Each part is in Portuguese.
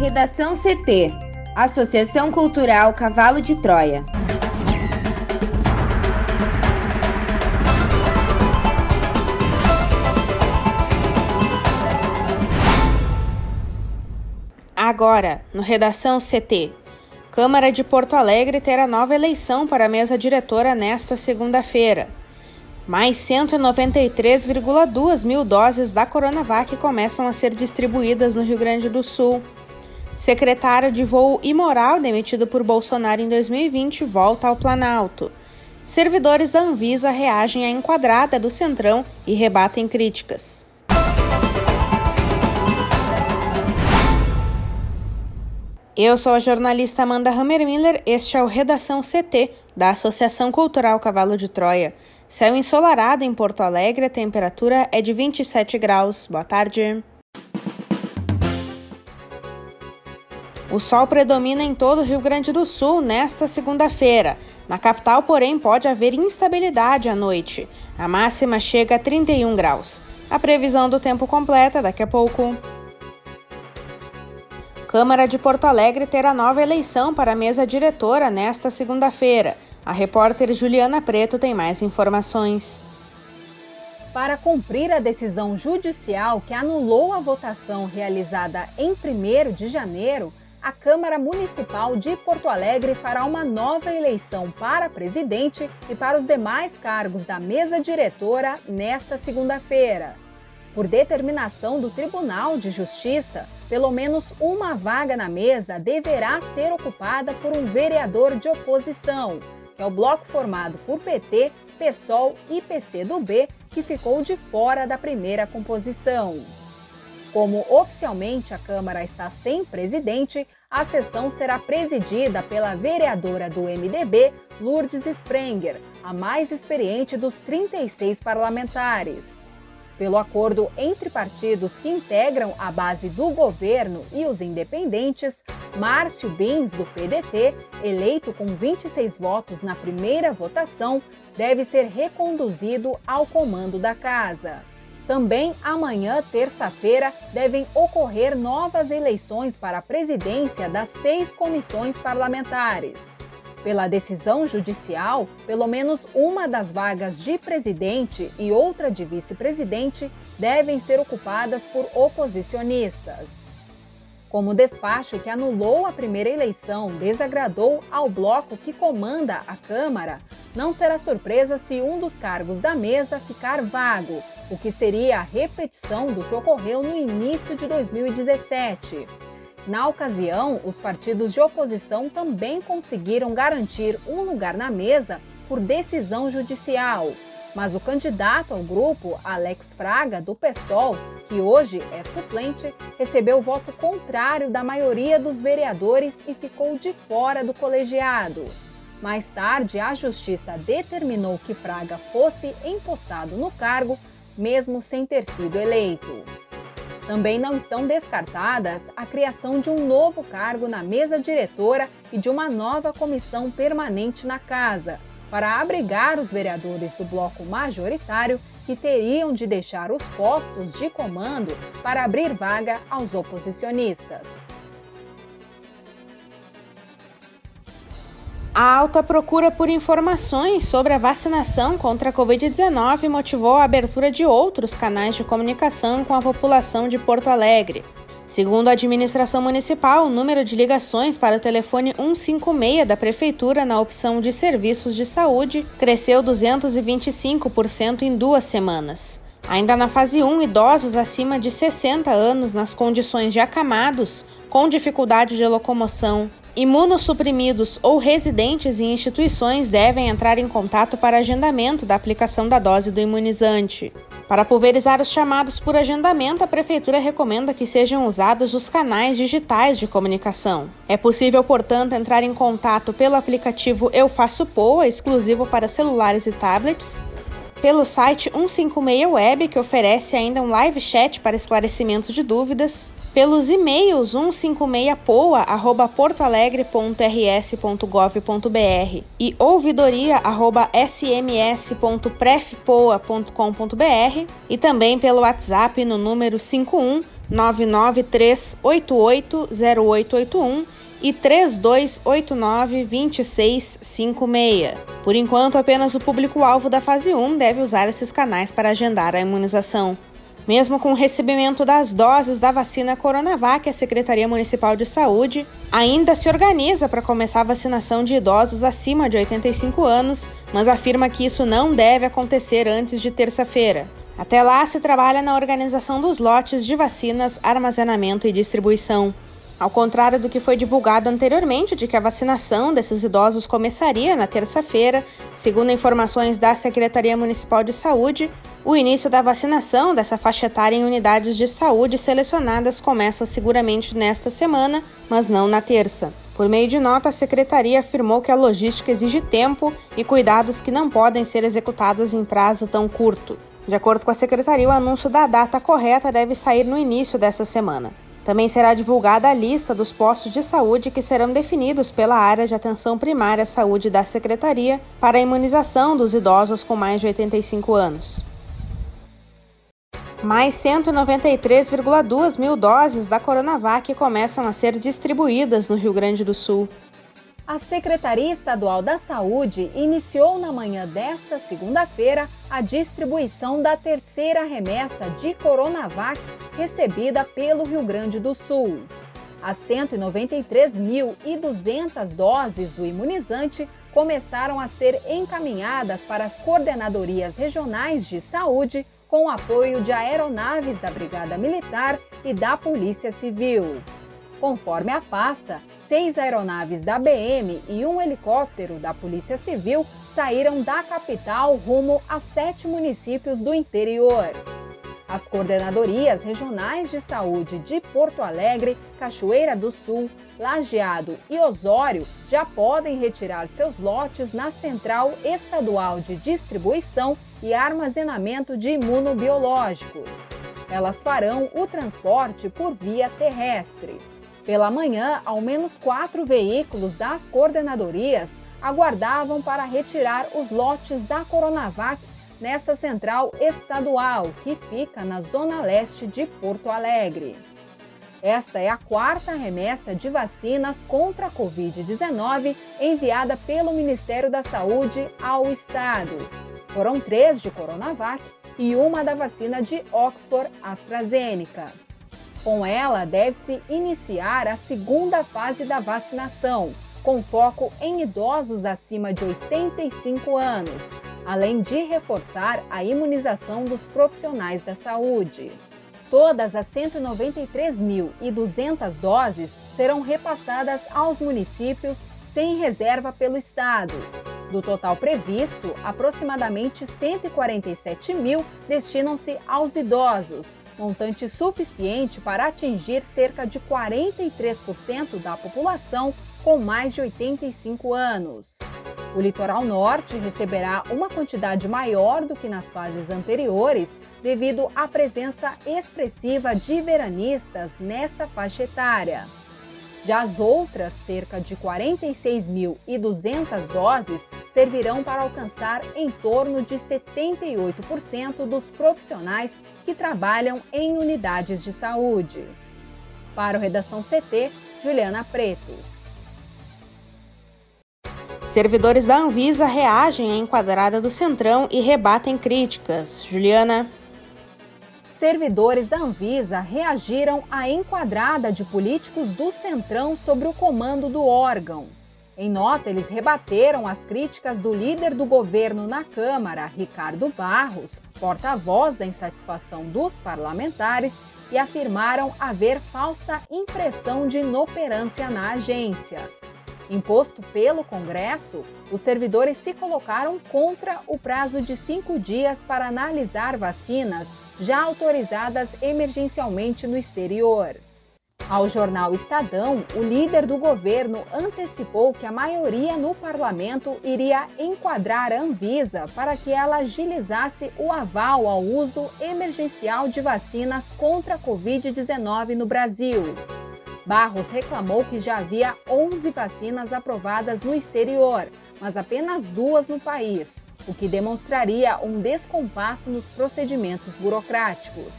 Redação CT Associação Cultural Cavalo de Troia. Agora, no Redação CT. Câmara de Porto Alegre terá nova eleição para a mesa diretora nesta segunda-feira. Mais 193,2 mil doses da Coronavac começam a ser distribuídas no Rio Grande do Sul. Secretário de voo imoral demitido por Bolsonaro em 2020 volta ao Planalto. Servidores da Anvisa reagem à enquadrada do Centrão e rebatem críticas. Eu sou a jornalista Amanda Hammermiller, este é o Redação CT, da Associação Cultural Cavalo de Troia. Céu ensolarado em Porto Alegre, a temperatura é de 27 graus. Boa tarde. O sol predomina em todo o Rio Grande do Sul nesta segunda-feira. Na capital, porém, pode haver instabilidade à noite. A máxima chega a 31 graus. A previsão do tempo completa daqui a pouco. Câmara de Porto Alegre terá nova eleição para a mesa diretora nesta segunda-feira. A repórter Juliana Preto tem mais informações. Para cumprir a decisão judicial que anulou a votação realizada em 1 de janeiro, a Câmara Municipal de Porto Alegre fará uma nova eleição para presidente e para os demais cargos da mesa diretora nesta segunda-feira. Por determinação do Tribunal de Justiça, pelo menos uma vaga na mesa deverá ser ocupada por um vereador de oposição, que é o bloco formado por PT, PSOL e PCdoB, que ficou de fora da primeira composição. Como oficialmente a Câmara está sem presidente, a sessão será presidida pela vereadora do MDB, Lourdes Sprenger, a mais experiente dos 36 parlamentares. Pelo acordo entre partidos que integram a base do governo e os independentes, Márcio Bins, do PDT, eleito com 26 votos na primeira votação, deve ser reconduzido ao comando da casa. Também amanhã, terça-feira, devem ocorrer novas eleições para a presidência das seis comissões parlamentares. Pela decisão judicial, pelo menos uma das vagas de presidente e outra de vice-presidente devem ser ocupadas por oposicionistas. Como o despacho que anulou a primeira eleição desagradou ao bloco que comanda a Câmara, não será surpresa se um dos cargos da mesa ficar vago, o que seria a repetição do que ocorreu no início de 2017. Na ocasião, os partidos de oposição também conseguiram garantir um lugar na mesa por decisão judicial. Mas o candidato ao grupo, Alex Fraga, do PSOL, que hoje é suplente, recebeu voto contrário da maioria dos vereadores e ficou de fora do colegiado. Mais tarde, a Justiça determinou que Fraga fosse empossado no cargo, mesmo sem ter sido eleito. Também não estão descartadas a criação de um novo cargo na mesa diretora e de uma nova comissão permanente na casa, para abrigar os vereadores do bloco majoritário que teriam de deixar os postos de comando para abrir vaga aos oposicionistas. A alta procura por informações sobre a vacinação contra a Covid-19 motivou a abertura de outros canais de comunicação com a população de Porto Alegre. Segundo a administração municipal, o número de ligações para o telefone 156 da Prefeitura na opção de serviços de saúde cresceu 225% em duas semanas. Ainda na fase 1, idosos acima de 60 anos nas condições de acamados, com dificuldade de locomoção, Imunossuprimidos ou residentes em instituições devem entrar em contato para agendamento da aplicação da dose do imunizante. Para pulverizar os chamados por agendamento, a Prefeitura recomenda que sejam usados os canais digitais de comunicação. É possível, portanto, entrar em contato pelo aplicativo Eu Faço Poa, exclusivo para celulares e tablets, pelo site 156 Web, que oferece ainda um live chat para esclarecimento de dúvidas, pelos e-mails 156poa@portoalegre.rs.gov.br e ouvidoria@sms.prefpoa.com.br e também pelo WhatsApp no número 51 993880881 e 3289-2656. Por enquanto, apenas o público-alvo da fase 1 deve usar esses canais para agendar a imunização. Mesmo com o recebimento das doses da vacina Coronavac, a Secretaria Municipal de Saúde ainda se organiza para começar a vacinação de idosos acima de 85 anos, mas afirma que isso não deve acontecer antes de terça-feira. Até lá, se trabalha na organização dos lotes de vacinas, armazenamento e distribuição. Ao contrário do que foi divulgado anteriormente, de que a vacinação desses idosos começaria na terça-feira, segundo informações da Secretaria Municipal de Saúde, o início da vacinação dessa faixa etária em unidades de saúde selecionadas começa seguramente nesta semana, mas não na terça. Por meio de nota, a secretaria afirmou que a logística exige tempo e cuidados que não podem ser executados em prazo tão curto. De acordo com a secretaria, o anúncio da data correta deve sair no início dessa semana. Também será divulgada a lista dos postos de saúde que serão definidos pela área de atenção primária à saúde da Secretaria para a imunização dos idosos com mais de 85 anos. Mais 193,2 mil doses da Coronavac começam a ser distribuídas no Rio Grande do Sul a Secretaria Estadual da Saúde iniciou na manhã desta segunda-feira a distribuição da terceira remessa de Coronavac recebida pelo Rio Grande do Sul. As 193.200 doses do imunizante começaram a ser encaminhadas para as coordenadorias regionais de saúde com apoio de aeronaves da Brigada Militar e da Polícia Civil. Conforme a pasta, seis aeronaves da BM e um helicóptero da Polícia Civil saíram da capital rumo a sete municípios do interior. As coordenadorias regionais de saúde de Porto Alegre, Cachoeira do Sul, Lajeado e Osório já podem retirar seus lotes na Central Estadual de Distribuição e Armazenamento de Imunobiológicos. Elas farão o transporte por via terrestre. Pela manhã, ao menos quatro veículos das coordenadorias aguardavam para retirar os lotes da Coronavac nessa central estadual que fica na zona leste de Porto Alegre. Esta é a quarta remessa de vacinas contra a Covid-19 enviada pelo Ministério da Saúde ao Estado. Foram três de Coronavac e uma da vacina de Oxford AstraZeneca. Com ela, deve-se iniciar a segunda fase da vacinação, com foco em idosos acima de 85 anos, além de reforçar a imunização dos profissionais da saúde. Todas as 193.200 doses serão repassadas aos municípios sem reserva pelo Estado. Do total previsto, aproximadamente 147 mil destinam-se aos idosos, montante suficiente para atingir cerca de 43% da população com mais de 85 anos. O litoral norte receberá uma quantidade maior do que nas fases anteriores, devido à presença expressiva de veranistas nessa faixa etária. Já as outras, cerca de 46.200 doses, servirão para alcançar em torno de 78% dos profissionais que trabalham em unidades de saúde. Para o Redação CT, Juliana Preto. Servidores da Anvisa reagem à enquadrada do Centrão e rebatem críticas. Juliana servidores da Anvisa reagiram à enquadrada de políticos do Centrão sobre o comando do órgão. Em nota, eles rebateram as críticas do líder do governo na Câmara, Ricardo Barros, porta-voz da insatisfação dos parlamentares, e afirmaram haver falsa impressão de inoperância na agência. Imposto pelo Congresso, os servidores se colocaram contra o prazo de cinco dias para analisar vacinas já autorizadas emergencialmente no exterior. Ao jornal Estadão, o líder do governo antecipou que a maioria no parlamento iria enquadrar a Anvisa para que ela agilizasse o aval ao uso emergencial de vacinas contra a Covid-19 no Brasil. Barros reclamou que já havia 11 vacinas aprovadas no exterior, mas apenas duas no país o que demonstraria um descompasso nos procedimentos burocráticos.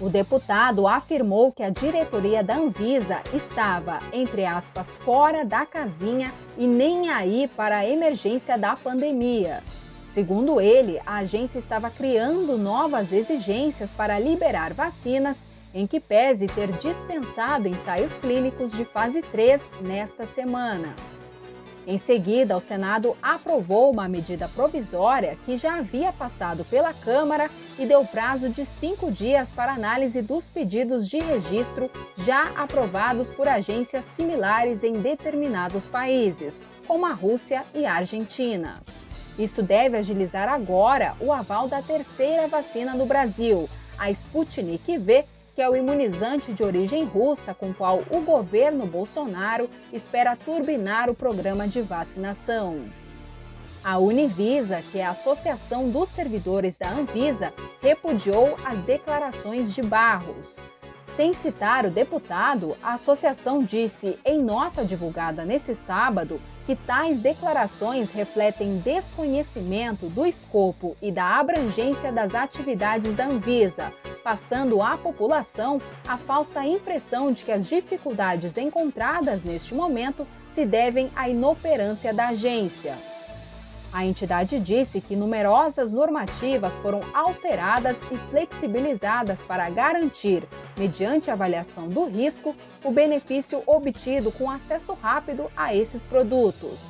O deputado afirmou que a diretoria da Anvisa estava, entre aspas, fora da casinha e nem aí para a emergência da pandemia. Segundo ele, a agência estava criando novas exigências para liberar vacinas, em que pese ter dispensado ensaios clínicos de fase 3 nesta semana. Em seguida, o Senado aprovou uma medida provisória que já havia passado pela Câmara e deu prazo de cinco dias para análise dos pedidos de registro já aprovados por agências similares em determinados países, como a Rússia e a Argentina. Isso deve agilizar agora o aval da terceira vacina no Brasil, a Sputnik V, que é o imunizante de origem russa com qual o governo Bolsonaro espera turbinar o programa de vacinação. A Univisa, que é a Associação dos Servidores da Anvisa, repudiou as declarações de Barros. Sem citar o deputado, a associação disse, em nota divulgada nesse sábado, que tais declarações refletem desconhecimento do escopo e da abrangência das atividades da Anvisa, passando à população a falsa impressão de que as dificuldades encontradas neste momento se devem à inoperância da agência. A entidade disse que numerosas normativas foram alteradas e flexibilizadas para garantir, mediante avaliação do risco, o benefício obtido com acesso rápido a esses produtos.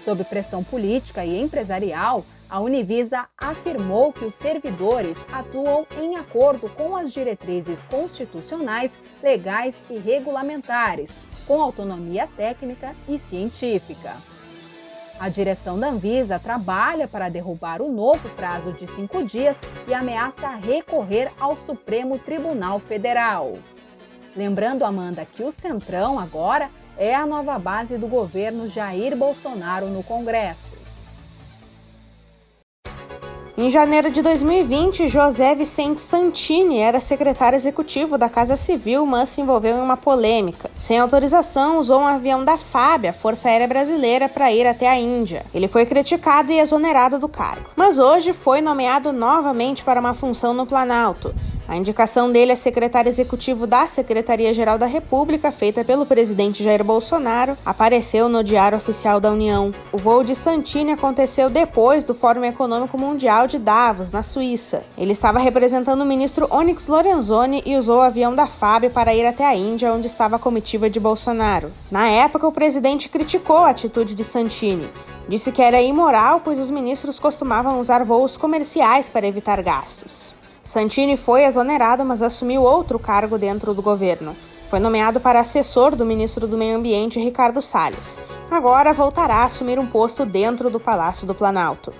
Sob pressão política e empresarial, a Univisa afirmou que os servidores atuam em acordo com as diretrizes constitucionais, legais e regulamentares, com autonomia técnica e científica. A direção da Anvisa trabalha para derrubar o novo prazo de cinco dias e ameaça recorrer ao Supremo Tribunal Federal. Lembrando, Amanda, que o Centrão agora é a nova base do governo Jair Bolsonaro no Congresso. Em janeiro de 2020, José Vicente Santini era secretário executivo da Casa Civil, mas se envolveu em uma polêmica. Sem autorização, usou um avião da FAB, a Força Aérea Brasileira, para ir até a Índia. Ele foi criticado e exonerado do cargo. Mas hoje foi nomeado novamente para uma função no Planalto. A indicação dele é secretário executivo da Secretaria-Geral da República, feita pelo presidente Jair Bolsonaro, apareceu no Diário Oficial da União. O voo de Santini aconteceu depois do Fórum Econômico Mundial de Davos, na Suíça. Ele estava representando o ministro Onyx Lorenzoni e usou o avião da FAB para ir até a Índia, onde estava a comitiva de Bolsonaro. Na época, o presidente criticou a atitude de Santini. Disse que era imoral, pois os ministros costumavam usar voos comerciais para evitar gastos. Santini foi exonerado, mas assumiu outro cargo dentro do governo. Foi nomeado para assessor do ministro do Meio Ambiente, Ricardo Salles. Agora voltará a assumir um posto dentro do Palácio do Planalto.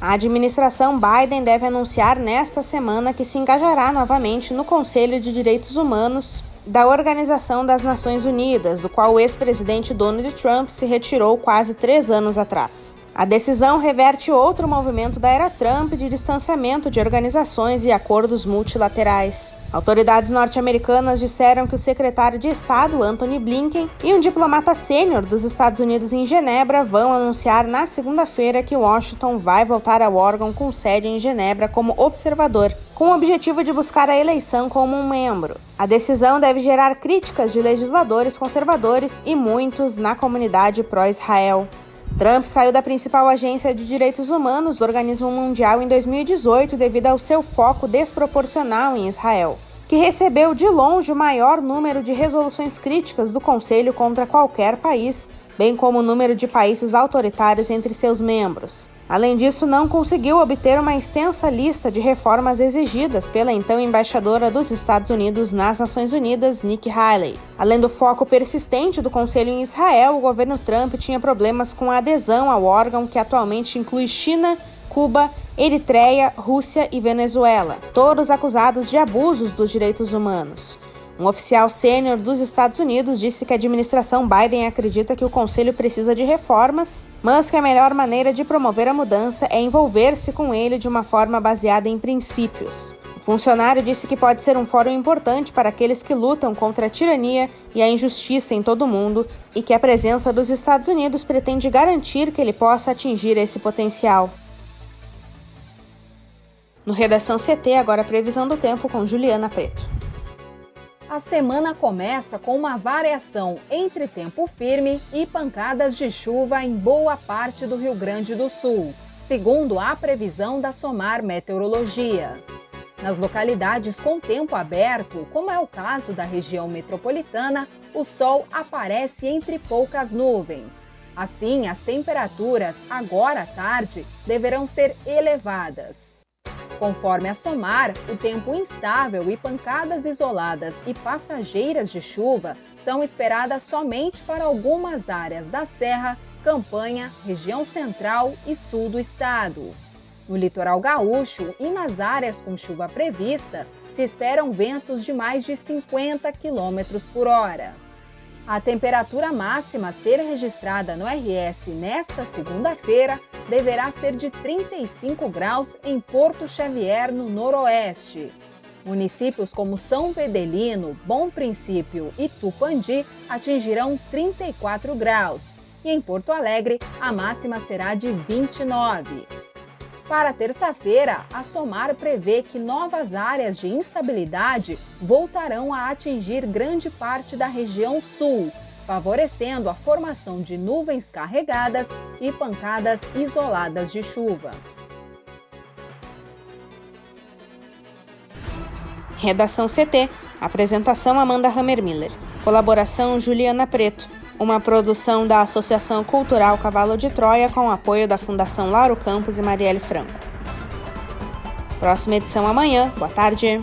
A administração Biden deve anunciar nesta semana que se engajará novamente no Conselho de Direitos Humanos da Organização das Nações Unidas, do qual o ex-presidente Donald Trump se retirou quase três anos atrás. A decisão reverte outro movimento da era Trump de distanciamento de organizações e acordos multilaterais. Autoridades norte-americanas disseram que o secretário de Estado, Anthony Blinken, e um diplomata sênior dos Estados Unidos em Genebra vão anunciar na segunda-feira que Washington vai voltar ao órgão com sede em Genebra como observador, com o objetivo de buscar a eleição como um membro. A decisão deve gerar críticas de legisladores conservadores e muitos na comunidade pró-Israel. Trump saiu da principal agência de direitos humanos do Organismo Mundial em 2018 devido ao seu foco desproporcional em Israel, que recebeu de longe o maior número de resoluções críticas do Conselho contra qualquer país, bem como o número de países autoritários entre seus membros. Além disso, não conseguiu obter uma extensa lista de reformas exigidas pela então embaixadora dos Estados Unidos nas Nações Unidas, Nikki Haley. Além do foco persistente do Conselho em Israel, o governo Trump tinha problemas com a adesão ao órgão que atualmente inclui China, Cuba, Eritreia, Rússia e Venezuela, todos acusados de abusos dos direitos humanos. Um oficial sênior dos Estados Unidos disse que a administração Biden acredita que o Conselho precisa de reformas, mas que a melhor maneira de promover a mudança é envolver-se com ele de uma forma baseada em princípios. O funcionário disse que pode ser um fórum importante para aqueles que lutam contra a tirania e a injustiça em todo o mundo e que a presença dos Estados Unidos pretende garantir que ele possa atingir esse potencial. No Redação CT, agora a previsão do tempo com Juliana Preto. A semana começa com uma variação entre tempo firme e pancadas de chuva em boa parte do Rio Grande do Sul, segundo a previsão da SOMAR Meteorologia. Nas localidades com tempo aberto, como é o caso da região metropolitana, o sol aparece entre poucas nuvens. Assim, as temperaturas, agora à tarde, deverão ser elevadas. Conforme a SOMAR, o tempo instável e pancadas isoladas e passageiras de chuva são esperadas somente para algumas áreas da Serra, Campanha, região central e sul do estado. No litoral gaúcho e nas áreas com chuva prevista, se esperam ventos de mais de 50 km por hora. A temperatura máxima a ser registrada no RS nesta segunda-feira deverá ser de 35 graus em Porto Xavier, no Noroeste. Municípios como São Vedelino, Bom Princípio e Tupandi atingirão 34 graus. E em Porto Alegre, a máxima será de 29. Para terça-feira, a SOMAR prevê que novas áreas de instabilidade voltarão a atingir grande parte da região sul, favorecendo a formação de nuvens carregadas e pancadas isoladas de chuva. Redação CT. Apresentação Amanda Hammermiller. Colaboração Juliana Preto uma produção da Associação Cultural Cavalo de Troia com apoio da Fundação Lauro Campos e Marielle Franco. Próxima edição amanhã. Boa tarde.